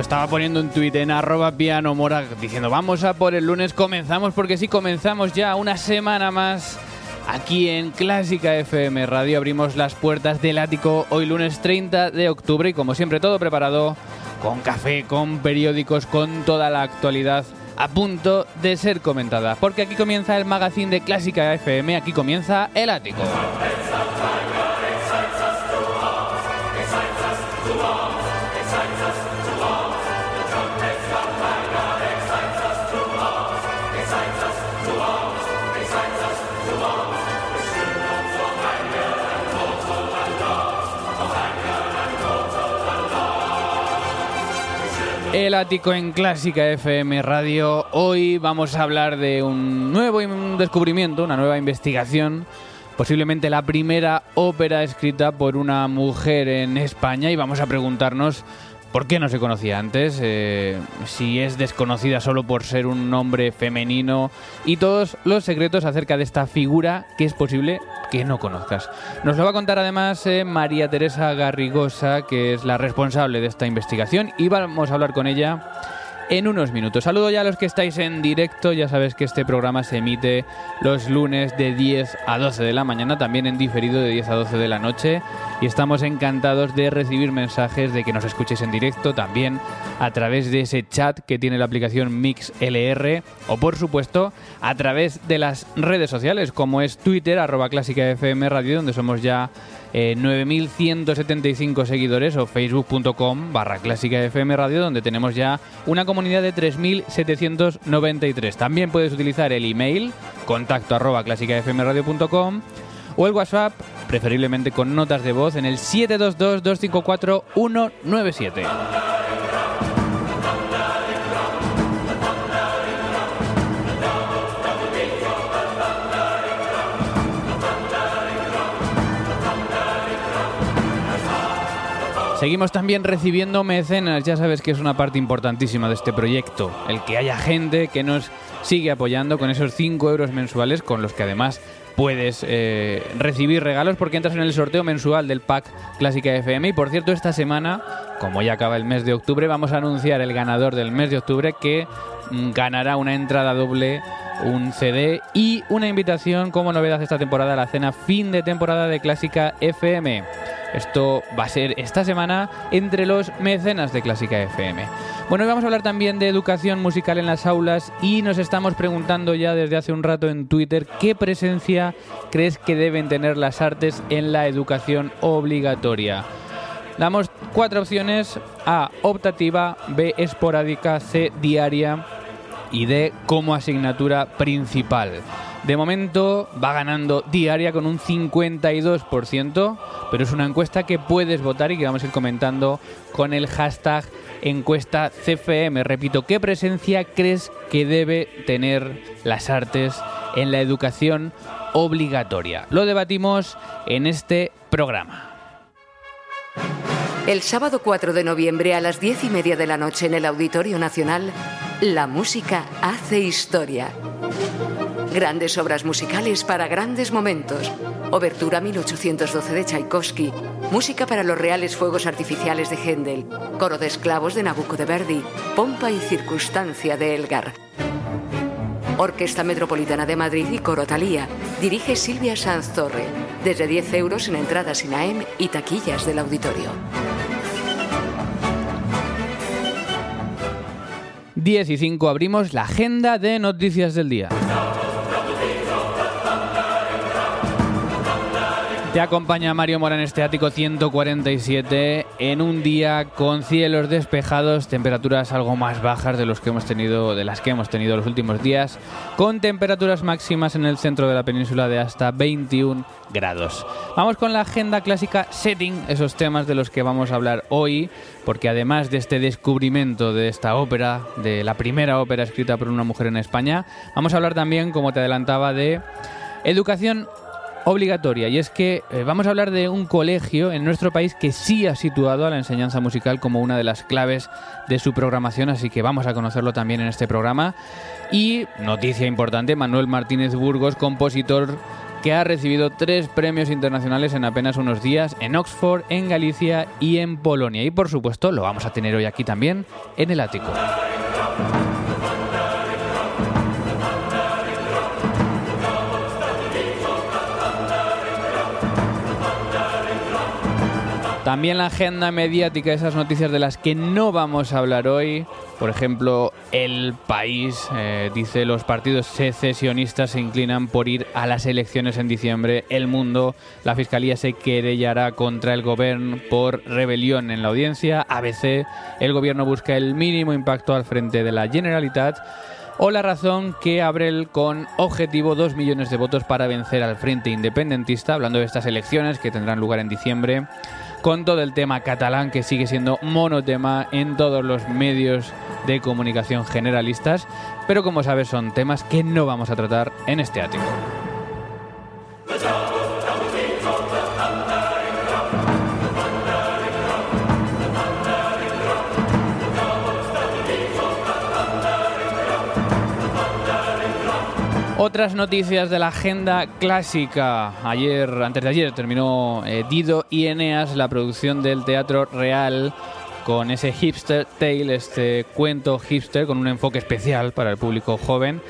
Estaba poniendo un tuit en arroba piano mora diciendo vamos a por el lunes, comenzamos porque sí, comenzamos ya una semana más aquí en Clásica FM Radio. Abrimos las puertas del ático hoy lunes 30 de octubre y como siempre todo preparado con café, con periódicos, con toda la actualidad a punto de ser comentada. Porque aquí comienza el magazine de Clásica FM, aquí comienza el ático. El ático en Clásica FM Radio. Hoy vamos a hablar de un nuevo descubrimiento, una nueva investigación. Posiblemente la primera ópera escrita por una mujer en España y vamos a preguntarnos ¿Por qué no se conocía antes? Eh, si es desconocida solo por ser un nombre femenino y todos los secretos acerca de esta figura que es posible que no conozcas. Nos lo va a contar además eh, María Teresa Garrigosa, que es la responsable de esta investigación, y vamos a hablar con ella en unos minutos. Saludo ya a los que estáis en directo, ya sabes que este programa se emite los lunes de 10 a 12 de la mañana, también en diferido de 10 a 12 de la noche y estamos encantados de recibir mensajes de que nos escuchéis en directo también a través de ese chat que tiene la aplicación MixLR o por supuesto a través de las redes sociales como es Twitter arroba clásica FM Radio donde somos ya 9.175 eh, seguidores o facebook.com barra clásica FM Radio donde tenemos ya una comunidad de 3.793. También puedes utilizar el email contacto arroba o el WhatsApp, preferiblemente con notas de voz en el 722-254-197. Seguimos también recibiendo mecenas, ya sabes que es una parte importantísima de este proyecto, el que haya gente que nos sigue apoyando con esos 5 euros mensuales, con los que además puedes eh, recibir regalos porque entras en el sorteo mensual del pack Clásica FM. Y por cierto, esta semana, como ya acaba el mes de octubre, vamos a anunciar el ganador del mes de octubre que mm, ganará una entrada doble, un CD y una invitación como novedad esta temporada a la cena fin de temporada de Clásica FM. Esto va a ser esta semana entre los mecenas de Clásica FM. Bueno, hoy vamos a hablar también de educación musical en las aulas y nos estamos preguntando ya desde hace un rato en Twitter qué presencia crees que deben tener las artes en la educación obligatoria. Damos cuatro opciones. A, optativa, B, esporádica, C, diaria y D, como asignatura principal. De momento va ganando diaria con un 52%, pero es una encuesta que puedes votar y que vamos a ir comentando con el hashtag encuesta CFM. Repito, ¿qué presencia crees que debe tener las artes en la educación obligatoria? Lo debatimos en este programa. El sábado 4 de noviembre a las 10 y media de la noche en el Auditorio Nacional, la música hace historia. Grandes obras musicales para grandes momentos. Obertura 1812 de Tchaikovsky. Música para los reales fuegos artificiales de Händel. Coro de esclavos de Nabucco de Verdi. Pompa y circunstancia de Elgar. Orquesta Metropolitana de Madrid y Coro Talía. Dirige Silvia Sanz Torre. Desde 10 euros en entradas INAEM y taquillas del auditorio. 10 y 5 abrimos la agenda de noticias del día. Te acompaña Mario Mora en este ático 147 en un día con cielos despejados, temperaturas algo más bajas de los que hemos tenido de las que hemos tenido los últimos días, con temperaturas máximas en el centro de la península de hasta 21 grados. Vamos con la agenda clásica setting, esos temas de los que vamos a hablar hoy, porque además de este descubrimiento de esta ópera, de la primera ópera escrita por una mujer en España, vamos a hablar también, como te adelantaba, de educación obligatoria y es que eh, vamos a hablar de un colegio en nuestro país que sí ha situado a la enseñanza musical como una de las claves de su programación, así que vamos a conocerlo también en este programa. Y noticia importante, Manuel Martínez Burgos, compositor que ha recibido tres premios internacionales en apenas unos días en Oxford, en Galicia y en Polonia. Y por supuesto lo vamos a tener hoy aquí también en el ático. También la agenda mediática, esas noticias de las que no vamos a hablar hoy. Por ejemplo, el país eh, dice los partidos secesionistas se inclinan por ir a las elecciones en diciembre. El mundo, la fiscalía se querellará contra el gobierno por rebelión en la audiencia. ABC, el gobierno busca el mínimo impacto al frente de la Generalitat o la razón que Abrel con objetivo 2 millones de votos para vencer al Frente Independentista, hablando de estas elecciones que tendrán lugar en diciembre con todo el tema catalán que sigue siendo monotema en todos los medios de comunicación generalistas, pero como sabes son temas que no vamos a tratar en este ático. Otras noticias de la agenda clásica. Ayer, antes de ayer, terminó eh, Dido y Eneas, la producción del Teatro Real, con ese hipster tale, este cuento hipster, con un enfoque especial para el público joven.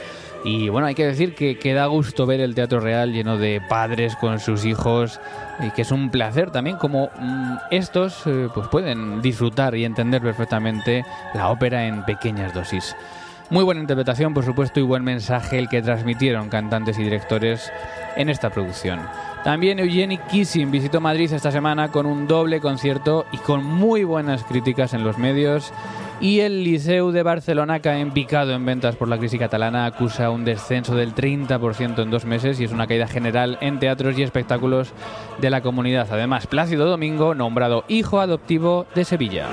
Y bueno, hay que decir que, da gusto ver el Teatro Real lleno de padres con sus hijos y que es un placer también como mm, estos eh, pues pueden disfrutar y entender perfectamente la ópera en pequeñas dosis. Muy buena interpretación, por supuesto, y buen mensaje el que transmitieron cantantes y directores en esta producción. También Eugenie Kissing visitó Madrid esta semana con un doble concierto y con muy buenas críticas en los medios. Y el Liceu de Barcelona cae en picado en ventas por la crisis catalana, acusa un descenso del 30% en dos meses y es una caída general en teatros y espectáculos de la comunidad. Además, Plácido Domingo, nombrado hijo adoptivo de Sevilla.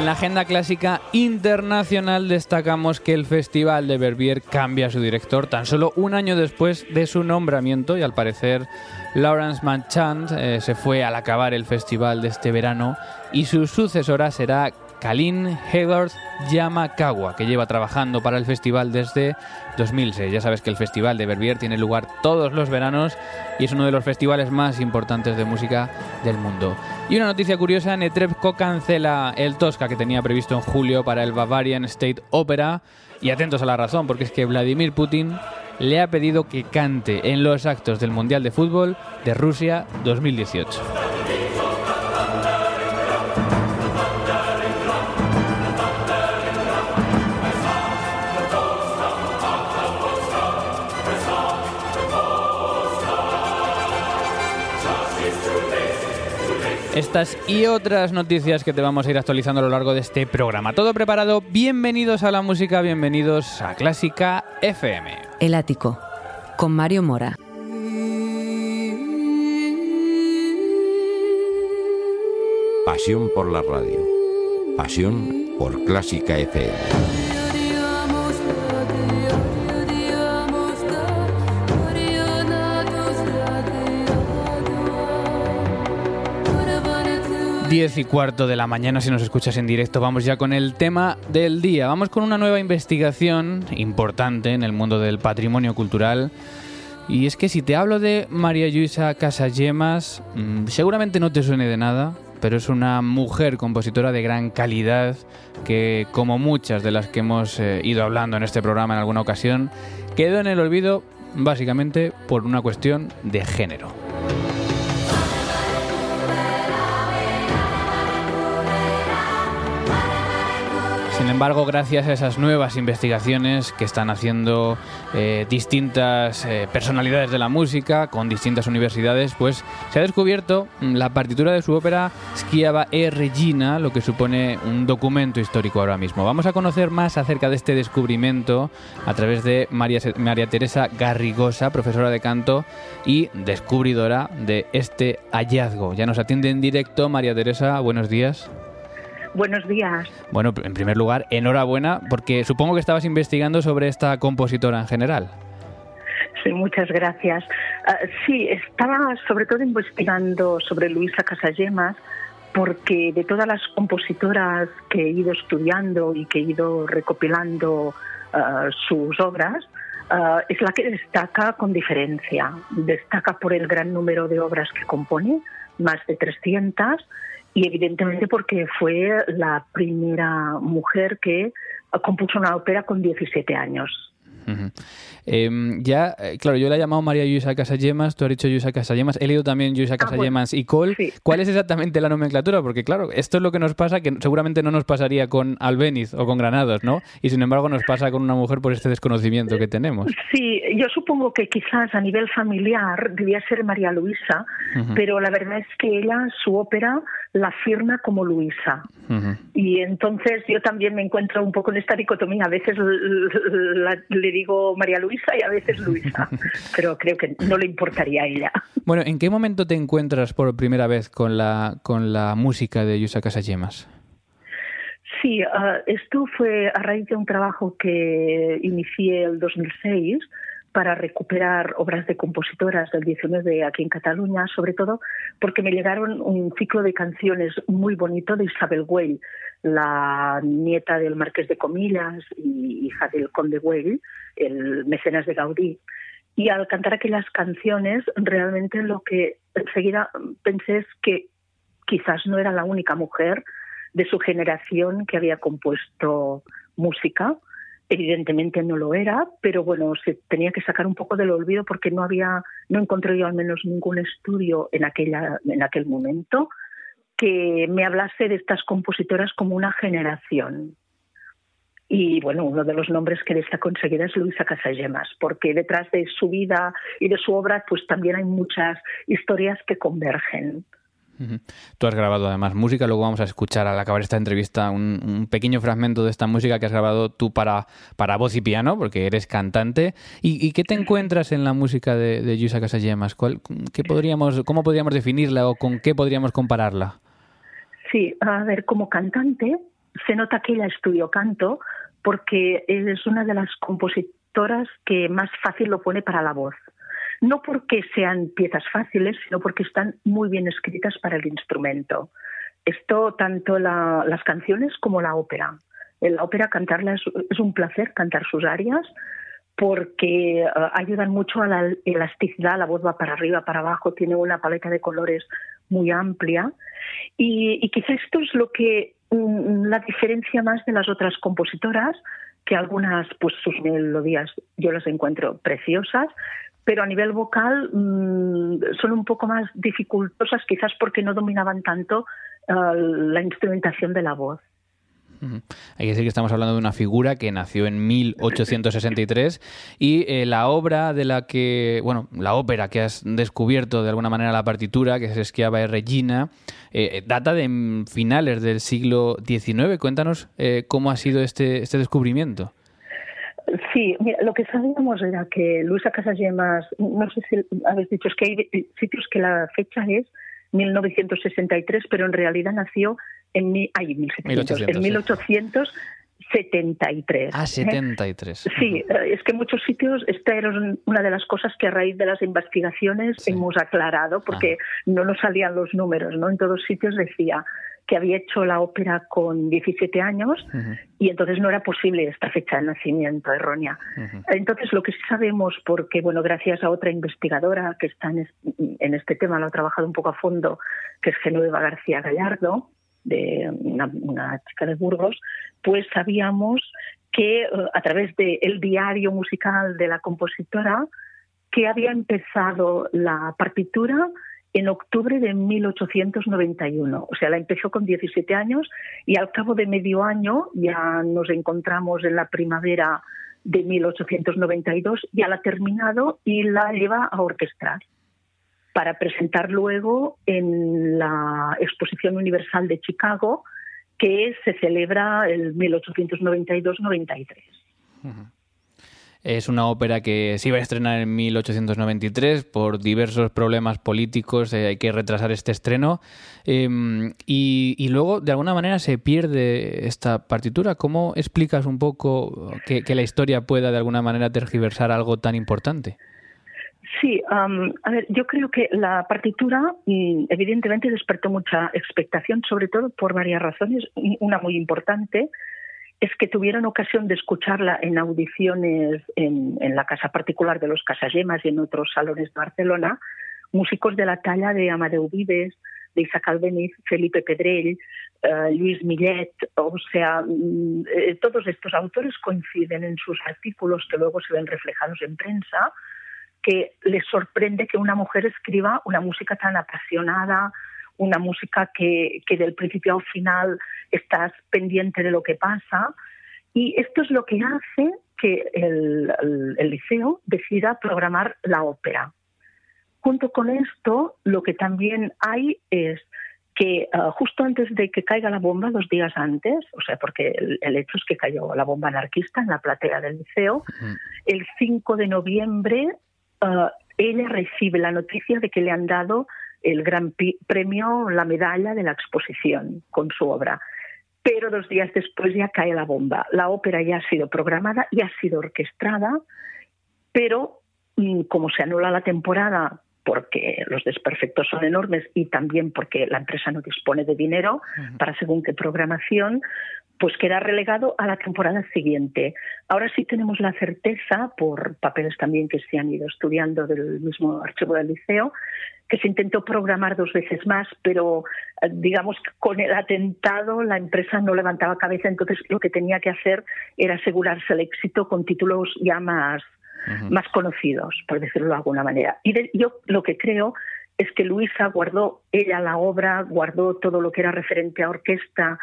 En la agenda clásica internacional destacamos que el Festival de Verbier cambia a su director tan solo un año después de su nombramiento y al parecer Lawrence Manchant eh, se fue al acabar el festival de este verano y su sucesora será Kalin Hayward Yamakawa, que lleva trabajando para el festival desde 2006. Ya sabes que el Festival de Verbier tiene lugar todos los veranos y es uno de los festivales más importantes de música del mundo. Y una noticia curiosa, Netrebko cancela el Tosca que tenía previsto en julio para el Bavarian State Opera. Y atentos a la razón, porque es que Vladimir Putin le ha pedido que cante en los actos del Mundial de Fútbol de Rusia 2018. Estas y otras noticias que te vamos a ir actualizando a lo largo de este programa. Todo preparado, bienvenidos a la música, bienvenidos a Clásica FM. El ático, con Mario Mora. Pasión por la radio. Pasión por Clásica FM. 10 y cuarto de la mañana si nos escuchas en directo. Vamos ya con el tema del día. Vamos con una nueva investigación importante en el mundo del patrimonio cultural. Y es que si te hablo de María Luisa Casagemas, mm, seguramente no te suene de nada, pero es una mujer compositora de gran calidad que, como muchas de las que hemos eh, ido hablando en este programa en alguna ocasión, quedó en el olvido básicamente por una cuestión de género. Embargo, gracias a esas nuevas investigaciones que están haciendo eh, distintas eh, personalidades de la música con distintas universidades, pues se ha descubierto mm, la partitura de su ópera Schiava e Regina, lo que supone un documento histórico ahora mismo. Vamos a conocer más acerca de este descubrimiento a través de María, María Teresa Garrigosa, profesora de canto y descubridora de este hallazgo. Ya nos atiende en directo María Teresa, buenos días. Buenos días. Bueno, en primer lugar, enhorabuena, porque supongo que estabas investigando sobre esta compositora en general. Sí, muchas gracias. Ah, sí, estaba sobre todo investigando sobre Luisa Casagemas, porque de todas las compositoras que he ido estudiando y que he ido recopilando ah, sus obras, ah, es la que destaca con diferencia. Destaca por el gran número de obras que compone, más de 300, y evidentemente porque fue la primera mujer que compuso una ópera con 17 años. Em, ya, eh, claro, yo la he llamado María Luisa Casagemas, tú has dicho Luisa Casagemas, he leído también Luisa ah, Casagemas y Cole. ¿Cuál es exactamente la nomenclatura? Porque claro, esto es lo que nos pasa, que seguramente no nos pasaría con Albeniz o con Granados, ¿no? Y sin embargo nos pasa con una mujer por este desconocimiento que tenemos. Sí, yo supongo que quizás a nivel familiar debía ser María Luisa, pero la verdad es que ella, su ópera, la firma como Luisa. Y entonces yo también me encuentro un poco en esta dicotomía. A veces le digo María Luisa y a veces Luisa, pero creo que no le importaría a ella. Bueno, ¿en qué momento te encuentras por primera vez con la, con la música de Yusa Casagemas? Sí, ah, esto fue a raíz de un trabajo que inicié el 2006 para recuperar obras de compositoras del 19 aquí en Cataluña, sobre todo porque me llegaron un ciclo de canciones muy bonito de Isabel Güell, la nieta del Marqués de Comillas y hija del Conde Güell, el mecenas de Gaudí. Y al cantar aquellas canciones, realmente lo que enseguida pensé es que quizás no era la única mujer de su generación que había compuesto música, Evidentemente no lo era, pero bueno, se tenía que sacar un poco del olvido porque no había, no encontré yo al menos ningún estudio en aquella, en aquel momento que me hablase de estas compositoras como una generación. Y bueno, uno de los nombres que destaco enseguida es Luisa Casagemas, porque detrás de su vida y de su obra, pues también hay muchas historias que convergen. Tú has grabado además música, luego vamos a escuchar al acabar esta entrevista un, pequeño fragmento de esta música que has grabado tú para, para voz y piano, porque eres cantante. ¿Y, qué te encuentras en la música de, de Yusa Casagemas? qué podríamos, ¿Cómo podríamos definirla o con qué podríamos compararla? Sí, a ver, como cantante se nota que ella estudió canto porque es una de las compositoras que más fácil lo pone para la voz no porque sean piezas fáciles, sino porque están muy bien escritas para el instrumento. Esto tanto las canciones como la ópera. En la ópera cantarla es, un placer cantar sus arias porque eh, ayudan mucho a la elasticidad, la voz va para arriba, para abajo, tiene una paleta de colores muy amplia y, y quizá esto es lo que la diferencia más de las otras compositoras, que algunas, pues sus melodías yo las encuentro preciosas, pero a nivel vocal mm, son un poco más dificultosas, quizás porque no dominaban tanto eh, la instrumentación de la voz. Hay que decir que estamos hablando de una figura que nació en 1863 y eh, la obra de la que, bueno, la ópera que has descubierto de alguna manera la partitura, que es Schiava e Regina, eh, data de finales del siglo XIX. Cuéntanos cómo ha sido este, este descubrimiento. Sí, mira, lo que sabíamos era que Luisa Casagemas, no sé si habéis dicho, es que hay sitios que la fecha es 1963, pero en realidad nació en, ay, 1700, en 1873. Ah, 73. ¿eh? Sí, es que muchos sitios, esta era una de las cosas que a raíz de las investigaciones hemos aclarado, porque no nos salían los números, ¿no? En todos sitios decía que había hecho la ópera con 17 años y entonces no era posible esta fecha de nacimiento errónea. Entonces lo que sí sabemos, porque bueno, gracias a otra investigadora que está en, este tema, lo ha trabajado un poco a fondo, que es Genoveva García Gallardo, de una, chica de Burgos, pues sabíamos que eh, a través del diario musical de la compositora, que había empezado la partitura en octubre de 1891. O sea, la empezó con 17 años y al cabo de medio año ya nos encontramos en la primavera de 1892, ya la ha terminado y la lleva a orquestar para presentar luego en la Exposición Universal de Chicago, que se celebra el 1892-93. Es una ópera que se iba a estrenar en 1893 por diversos problemas políticos, eh, hay que retrasar este estreno. Em, y, luego, de alguna manera, se pierde esta partitura. ¿Cómo explicas un poco que, la historia pueda, de alguna manera, tergiversar algo tan importante? Sí, a ver, yo creo que la partitura mm, evidentemente despertó mucha expectación, sobre todo por varias razones. Una muy importante es que tuvieron ocasión de escucharla en audiciones en, la casa particular de los Casallemas y en otros salones de Barcelona, músicos de la talla de Amadeu Vives, de Isaac Albeniz, Felipe Pedrell, eh, Luis Millet, o sea, mm, eh, todos estos autores coinciden en sus artículos que luego se ven reflejados en prensa, que les sorprende que una mujer escriba una música tan apasionada, una música que, que del principio al final estás pendiente de lo que pasa. Y esto es lo que hace que el, liceo decida programar la ópera. Junto con esto, lo que también hay es que ah, justo antes de que caiga la bomba, dos días antes, o sea, porque el, hecho es que cayó la bomba anarquista en la platea del liceo, el 5 de noviembre ah, ella recibe la noticia de que le han dado el gran premio, la medalla de la exposición con su obra. Pero dos días después ya cae la bomba. La ópera ya ha sido programada, y ha sido orquestada, pero mm, como se anula la temporada porque los desperfectos son enormes y también porque la empresa no dispone de dinero para según qué programación, pues queda relegado a la temporada siguiente. Ahora sí tenemos la certeza, por papeles también que se han ido estudiando del mismo archivo del liceo, que se intentó programar dos veces más, pero eh, digamos que con el atentado la empresa no levantaba cabeza, entonces lo que tenía que hacer era asegurarse el éxito con títulos ya más, más conocidos, por decirlo de alguna manera. Y yo lo que creo es que Luisa guardó ella la obra, guardó todo lo que era referente a orquesta,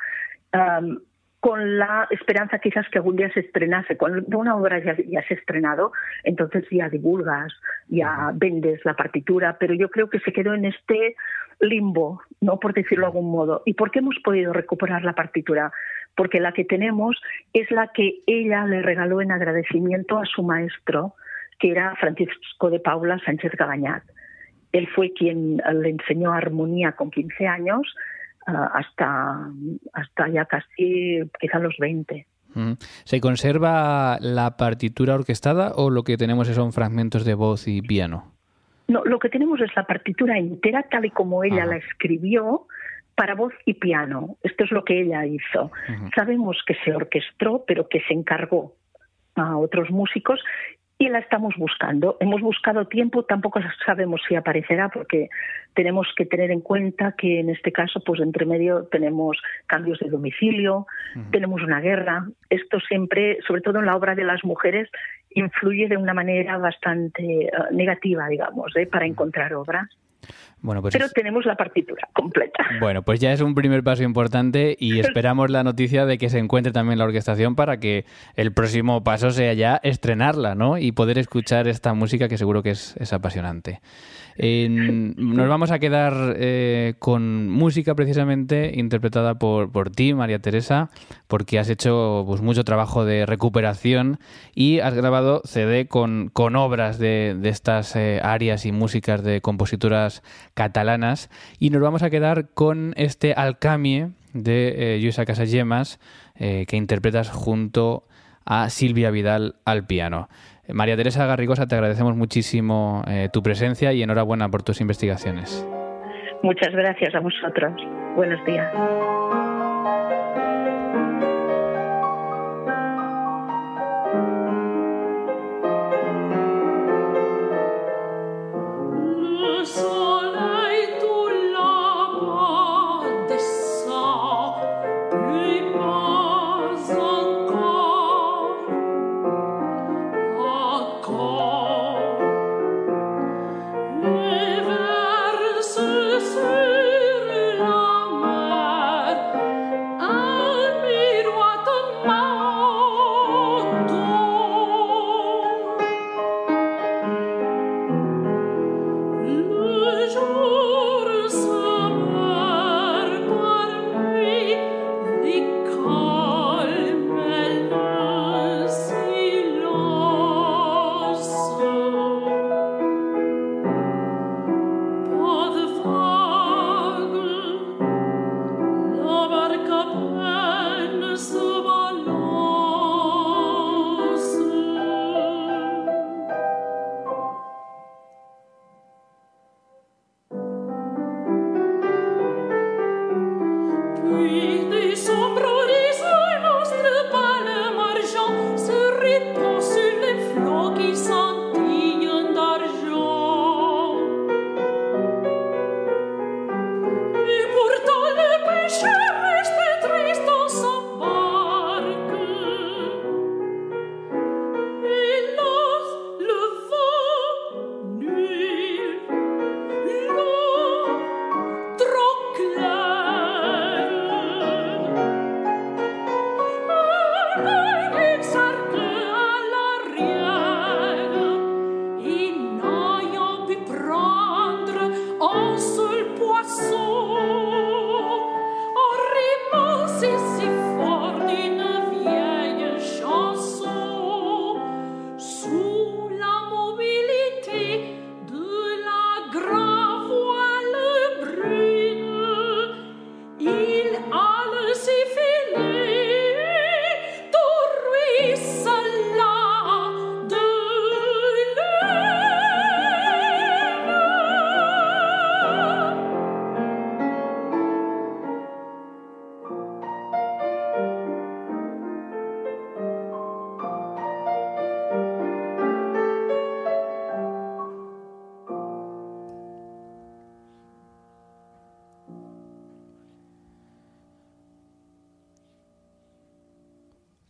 con la esperanza quizás que algún día se estrenase. Cuando una obra ya, se ha estrenado, entonces ya divulgas, ya vendes la partitura, pero yo creo que se quedó en este limbo, no por decirlo de algún modo. ¿Y por qué hemos podido recuperar la partitura? Porque la que tenemos es la que ella le regaló en agradecimiento a su maestro, que era Francisco de Paula Sánchez Gabañat. Él fue quien le enseñó armonía con 15 años hasta, hasta ya casi quizá los 20. Mm. ¿Se conserva la partitura orquestada o lo que tenemos son fragmentos de voz y piano? No, lo que tenemos es la partitura entera tal y como ella la escribió para voz y piano. Esto es lo que ella hizo. Sabemos que se orquestó, pero que se encargó a otros músicos y la estamos buscando. Hemos buscado tiempo, tampoco sabemos si aparecerá porque tenemos que tener en cuenta que en este caso, pues entre medio tenemos cambios de domicilio, tenemos una guerra. Esto siempre, sobre todo en la obra de las mujeres, influye de una manera bastante eh, negativa, digamos, ¿eh? para encontrar obras. Bueno, pues Pero tenemos la partitura completa. Bueno, pues ya es un primer paso importante y esperamos la noticia de que se encuentre también la orquestación para que el próximo paso sea ya estrenarla, ¿no? Y poder escuchar esta música que seguro que es apasionante nos vamos a quedar eh, con música precisamente interpretada por, por ti, María Teresa, porque has hecho pues, mucho trabajo de recuperación y has grabado CD con, con obras de, de estas eh, áreas y músicas de compositoras catalanas. Y nos vamos a quedar con este Alcamie de eh, Lluisa Casagemas, eh, que interpretas junto a Silvia Vidal al piano. María Teresa Garrigosa, te agradecemos muchísimo eh, tu presencia y enhorabuena por tus investigaciones. Muchas gracias a vosotros. Buenos días.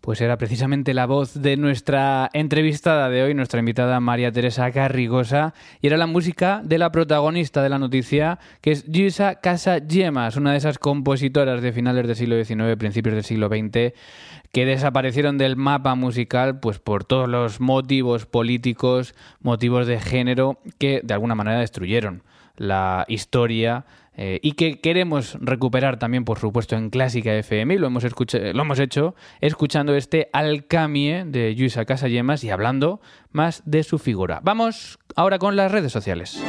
Pues era precisamente la voz de nuestra entrevistada de hoy, nuestra invitada María Teresa Carrigosa, y era la música de la protagonista de la noticia, que es Gisa Casa Yemas, una de esas compositoras de finales del siglo XIX, principios del siglo XX, que desaparecieron del mapa musical pues por todos los motivos políticos, motivos de género que de alguna manera destruyeron la historia eh, y que queremos recuperar también, por supuesto, en Clásica FM, y lo hemos, lo hemos hecho escuchando este Alcamie de Luisa Casayemas y hablando más de su figura. Vamos ahora con las redes sociales.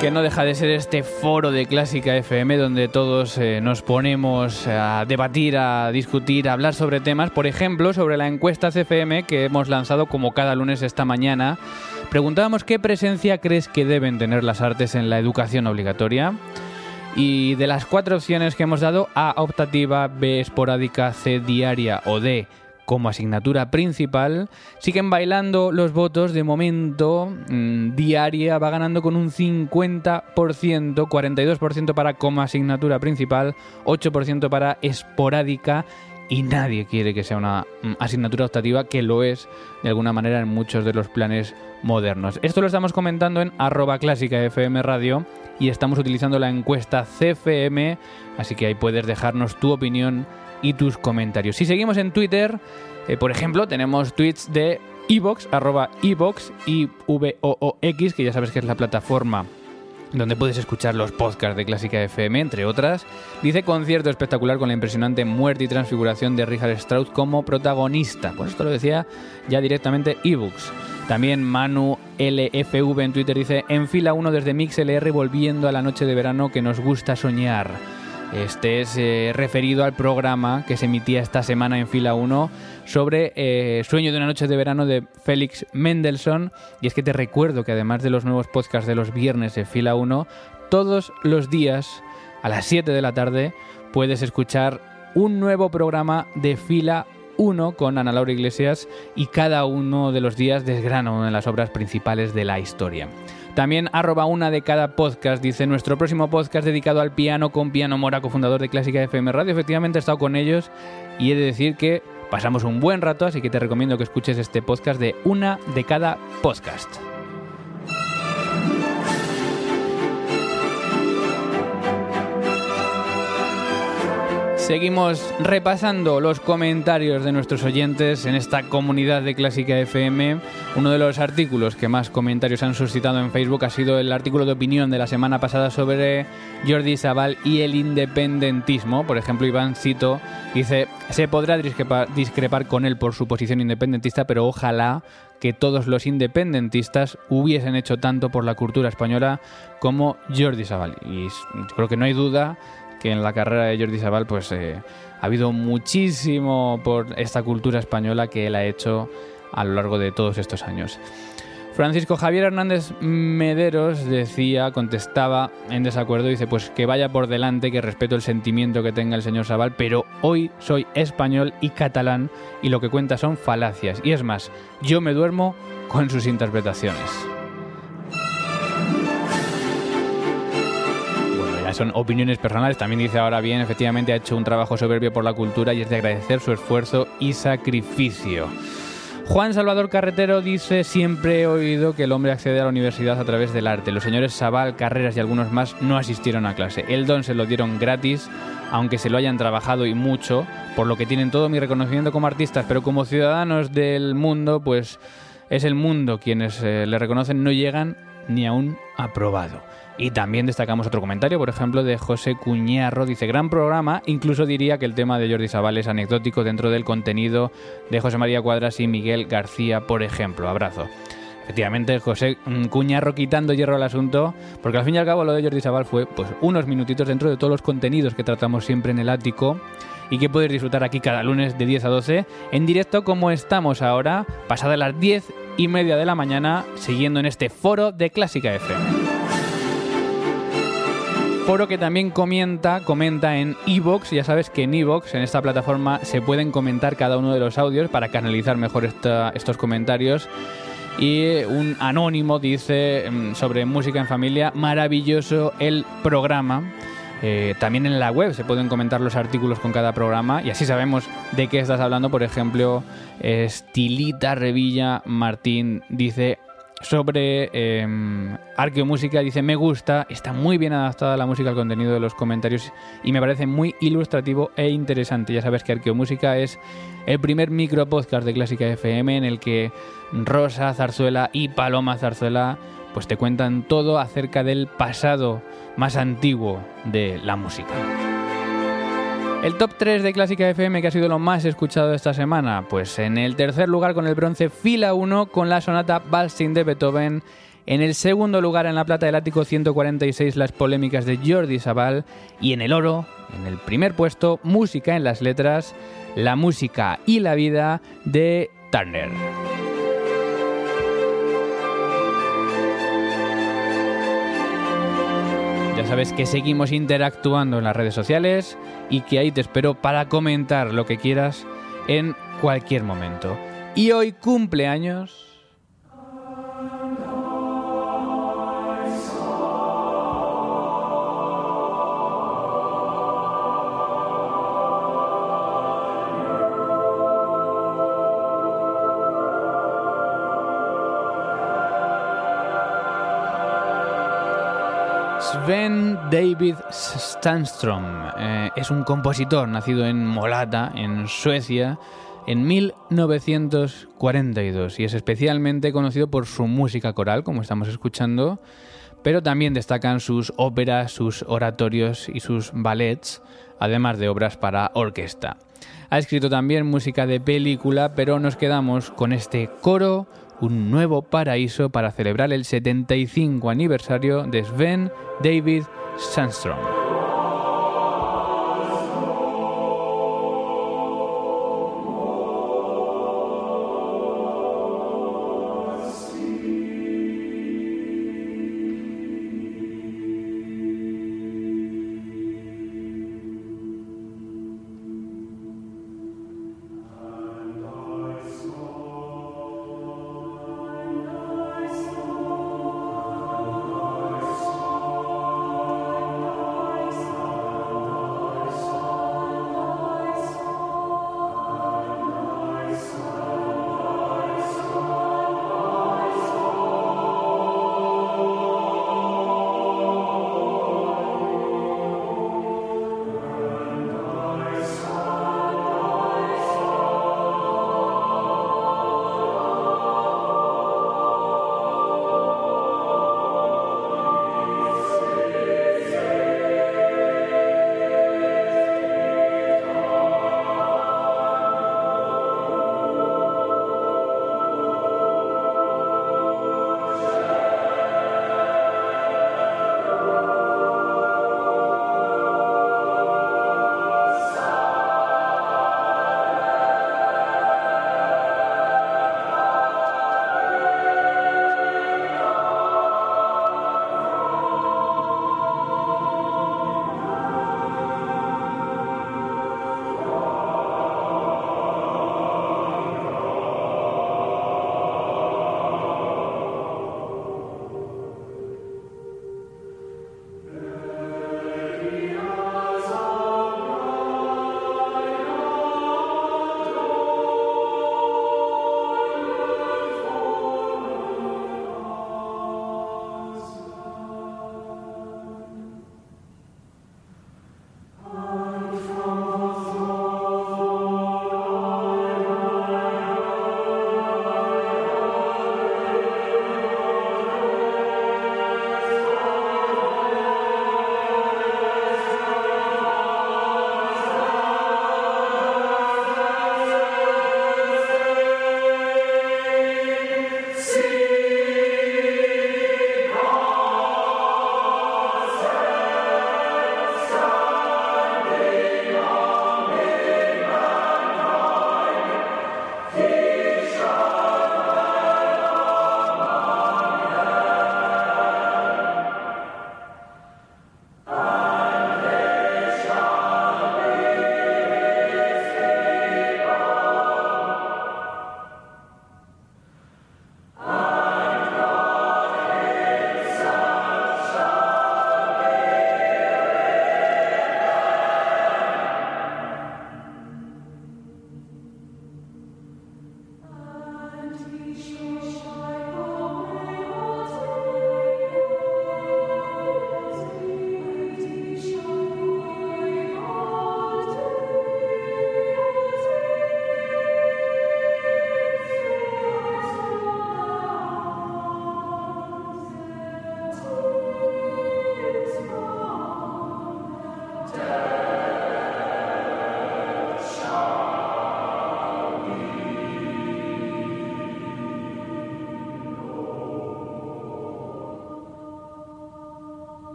Que no deja de ser este foro de Clásica FM donde todos eh, nos ponemos a debatir, a discutir, a hablar sobre temas, por ejemplo, sobre la encuesta CFM que hemos lanzado como cada lunes esta mañana. Preguntábamos qué presencia crees que deben tener las artes en la educación obligatoria. Y de las cuatro opciones que hemos dado, A optativa, B esporádica, C diaria o D como asignatura principal. Siguen bailando los votos. De momento, mm, diaria va ganando con un 50%, 42% para como asignatura principal, 8% para esporádica y nadie quiere que sea una mm, asignatura optativa, que lo es de alguna manera en muchos de los planes modernos. Esto lo estamos comentando en arroba clásica FM Radio y estamos utilizando la encuesta CFM, así que ahí puedes dejarnos tu opinión y tus comentarios. Si seguimos en Twitter, eh, por ejemplo, tenemos tweets de Evox, arroba Evox, y x que ya sabes que es la plataforma donde puedes escuchar los podcasts de Clásica FM, entre otras. Dice concierto espectacular con la impresionante muerte y transfiguración de Richard Strauss como protagonista. Pues esto lo decía ya directamente ebooks. También Manu LFV en Twitter dice, en fila 1 desde MixLR volviendo a la noche de verano que nos gusta soñar. Este es eh, referido al programa que se emitía esta semana en fila 1 sobre eh, Sueño de una noche de verano de Félix Mendelssohn. Y es que te recuerdo que además de los nuevos podcasts de los viernes en fila 1, todos los días a las 7 de la tarde puedes escuchar un nuevo programa de fila 1 con Ana Laura Iglesias y cada uno de los días desgrana una de las obras principales de la historia. También arroba una de cada podcast, dice nuestro próximo podcast dedicado al piano con Piano Mora, cofundador de Clásica FM Radio. Efectivamente he estado con ellos y he de decir que pasamos un buen rato, así que te recomiendo que escuches este podcast de una de cada podcast. Seguimos repasando los comentarios de nuestros oyentes en esta comunidad de Clásica FM. Uno de los artículos que más comentarios han suscitado en Facebook ha sido el artículo de opinión de la semana pasada sobre Jordi Sabal y el independentismo. Por ejemplo, Iván Cito dice, se podrá discrepar, con él por su posición independentista, pero ojalá que todos los independentistas hubiesen hecho tanto por la cultura española como Jordi Sabal. Y creo que no hay duda que en la carrera de Jordi Sabal pues eh, ha habido muchísimo por esta cultura española que él ha hecho a lo largo de todos estos años. Francisco Javier Hernández Mederos decía, contestaba en desacuerdo, dice, pues que vaya por delante, que respeto el sentimiento que tenga el señor Sabal, pero hoy soy español y catalán y lo que cuenta son falacias. Y es más, yo me duermo con sus interpretaciones. Son opiniones personales. También dice ahora bien, efectivamente ha hecho un trabajo soberbio por la cultura y es de agradecer su esfuerzo y sacrificio. Juan Salvador Carretero dice, siempre he oído que el hombre accede a la universidad a través del arte. Los señores Sabal, Carreras y algunos más no asistieron a clase. El don se lo dieron gratis, aunque se lo hayan trabajado y mucho, por lo que tienen todo mi reconocimiento como artistas, pero como ciudadanos del mundo, pues es el mundo quienes eh, le reconocen, no llegan ni a un aprobado. Y también destacamos otro comentario, por ejemplo, de José Cuñarro. Dice, gran programa, incluso diría que el tema de Jordi Sabal es anecdótico dentro del contenido de José María Cuadras y Miguel García, por ejemplo. Abrazo. Efectivamente, José Cuñarro quitando hierro al asunto, porque al fin y al cabo lo de Jordi Sabal fue pues unos minutitos dentro de todos los contenidos que tratamos siempre en el ático y que puedes disfrutar aquí cada lunes de 10 a 12 en directo como estamos ahora, pasadas las 10 y media de la mañana, siguiendo en este foro de Clásica FM foro que también comenta, comenta en Evox. Ya sabes que en Evox, en esta plataforma, se pueden comentar cada uno de los audios para canalizar mejor estos comentarios. Y un anónimo dice mm, sobre música en familia, maravilloso el programa. Eh, también en la web se pueden comentar los artículos con cada programa y así sabemos de qué estás hablando. Por ejemplo, Estilita Revilla Martín dice sobre eh, arqueomúsica. Dice, me gusta, está muy bien adaptada la música al contenido de los comentarios y me parece muy ilustrativo e interesante. Ya sabes que arqueomúsica es el primer micro podcast de Clásica FM en el que Rosa Zarzuela y Paloma Zarzuela pues te cuentan todo acerca del pasado más antiguo de la música. El top 3 de Clásica FM que ha sido lo más escuchado esta semana, pues en el tercer lugar con el bronce fila 1 con la sonata Balsing de Beethoven, en el segundo lugar en la plata del ático 146 las polémicas de Jordi Sabal y en el oro, en el primer puesto, música en las letras, la música y la vida de Turner. Ya sabes que seguimos interactuando en las redes sociales y que ahí te espero para comentar lo que quieras en cualquier momento. Y hoy cumpleaños Sven David Stanstrom eh, es un compositor nacido en Molata, en Suecia, en 1942 y es especialmente conocido por su música coral, como estamos escuchando, pero también destacan sus óperas, sus oratorios y sus ballets, además de obras para orquesta. Ha escrito también música de película, pero nos quedamos con este coro un nuevo paraíso para celebrar el 75 aniversario de Sven David Sandstrom.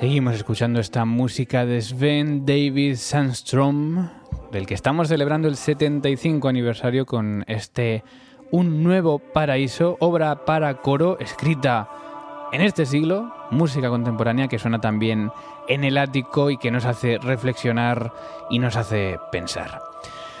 Seguimos escuchando esta música de Sven David Sandstrom, del que estamos celebrando el 75 aniversario con este Un nuevo paraíso, obra para coro escrita en este siglo, música contemporánea que suena también en el ático y que nos hace reflexionar y nos hace pensar.